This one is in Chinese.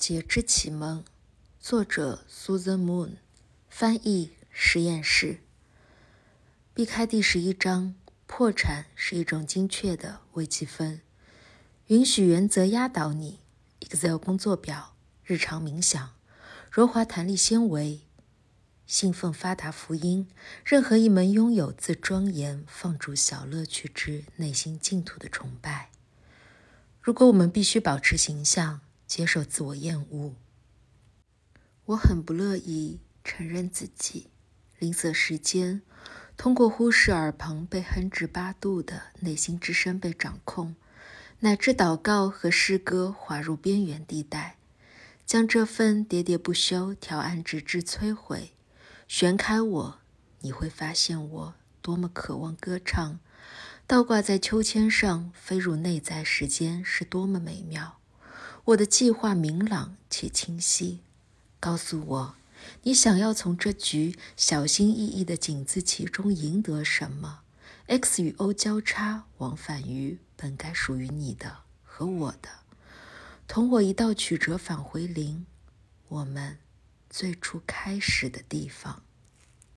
节之启蒙，作者 Susan Moon，翻译实验室。避开第十一章，破产是一种精确的微积分。允许原则压倒你。Excel 工作表，日常冥想，柔滑弹力纤维，信奉发达福音。任何一门拥有自庄严放逐小乐趣之内心净土的崇拜。如果我们必须保持形象。接受自我厌恶，我很不乐意承认自己吝啬时间，通过忽视耳旁被哼至八度的内心之声被掌控，乃至祷告和诗歌滑入边缘地带，将这份喋喋不休调暗直至摧毁。旋开我，你会发现我多么渴望歌唱，倒挂在秋千上飞入内在时间是多么美妙。我的计划明朗且清晰，告诉我你想要从这局小心翼翼的井字棋中赢得什么。X 与 O 交叉往返于本该属于你的和我的，同我一道曲折返回零，我们最初开始的地方。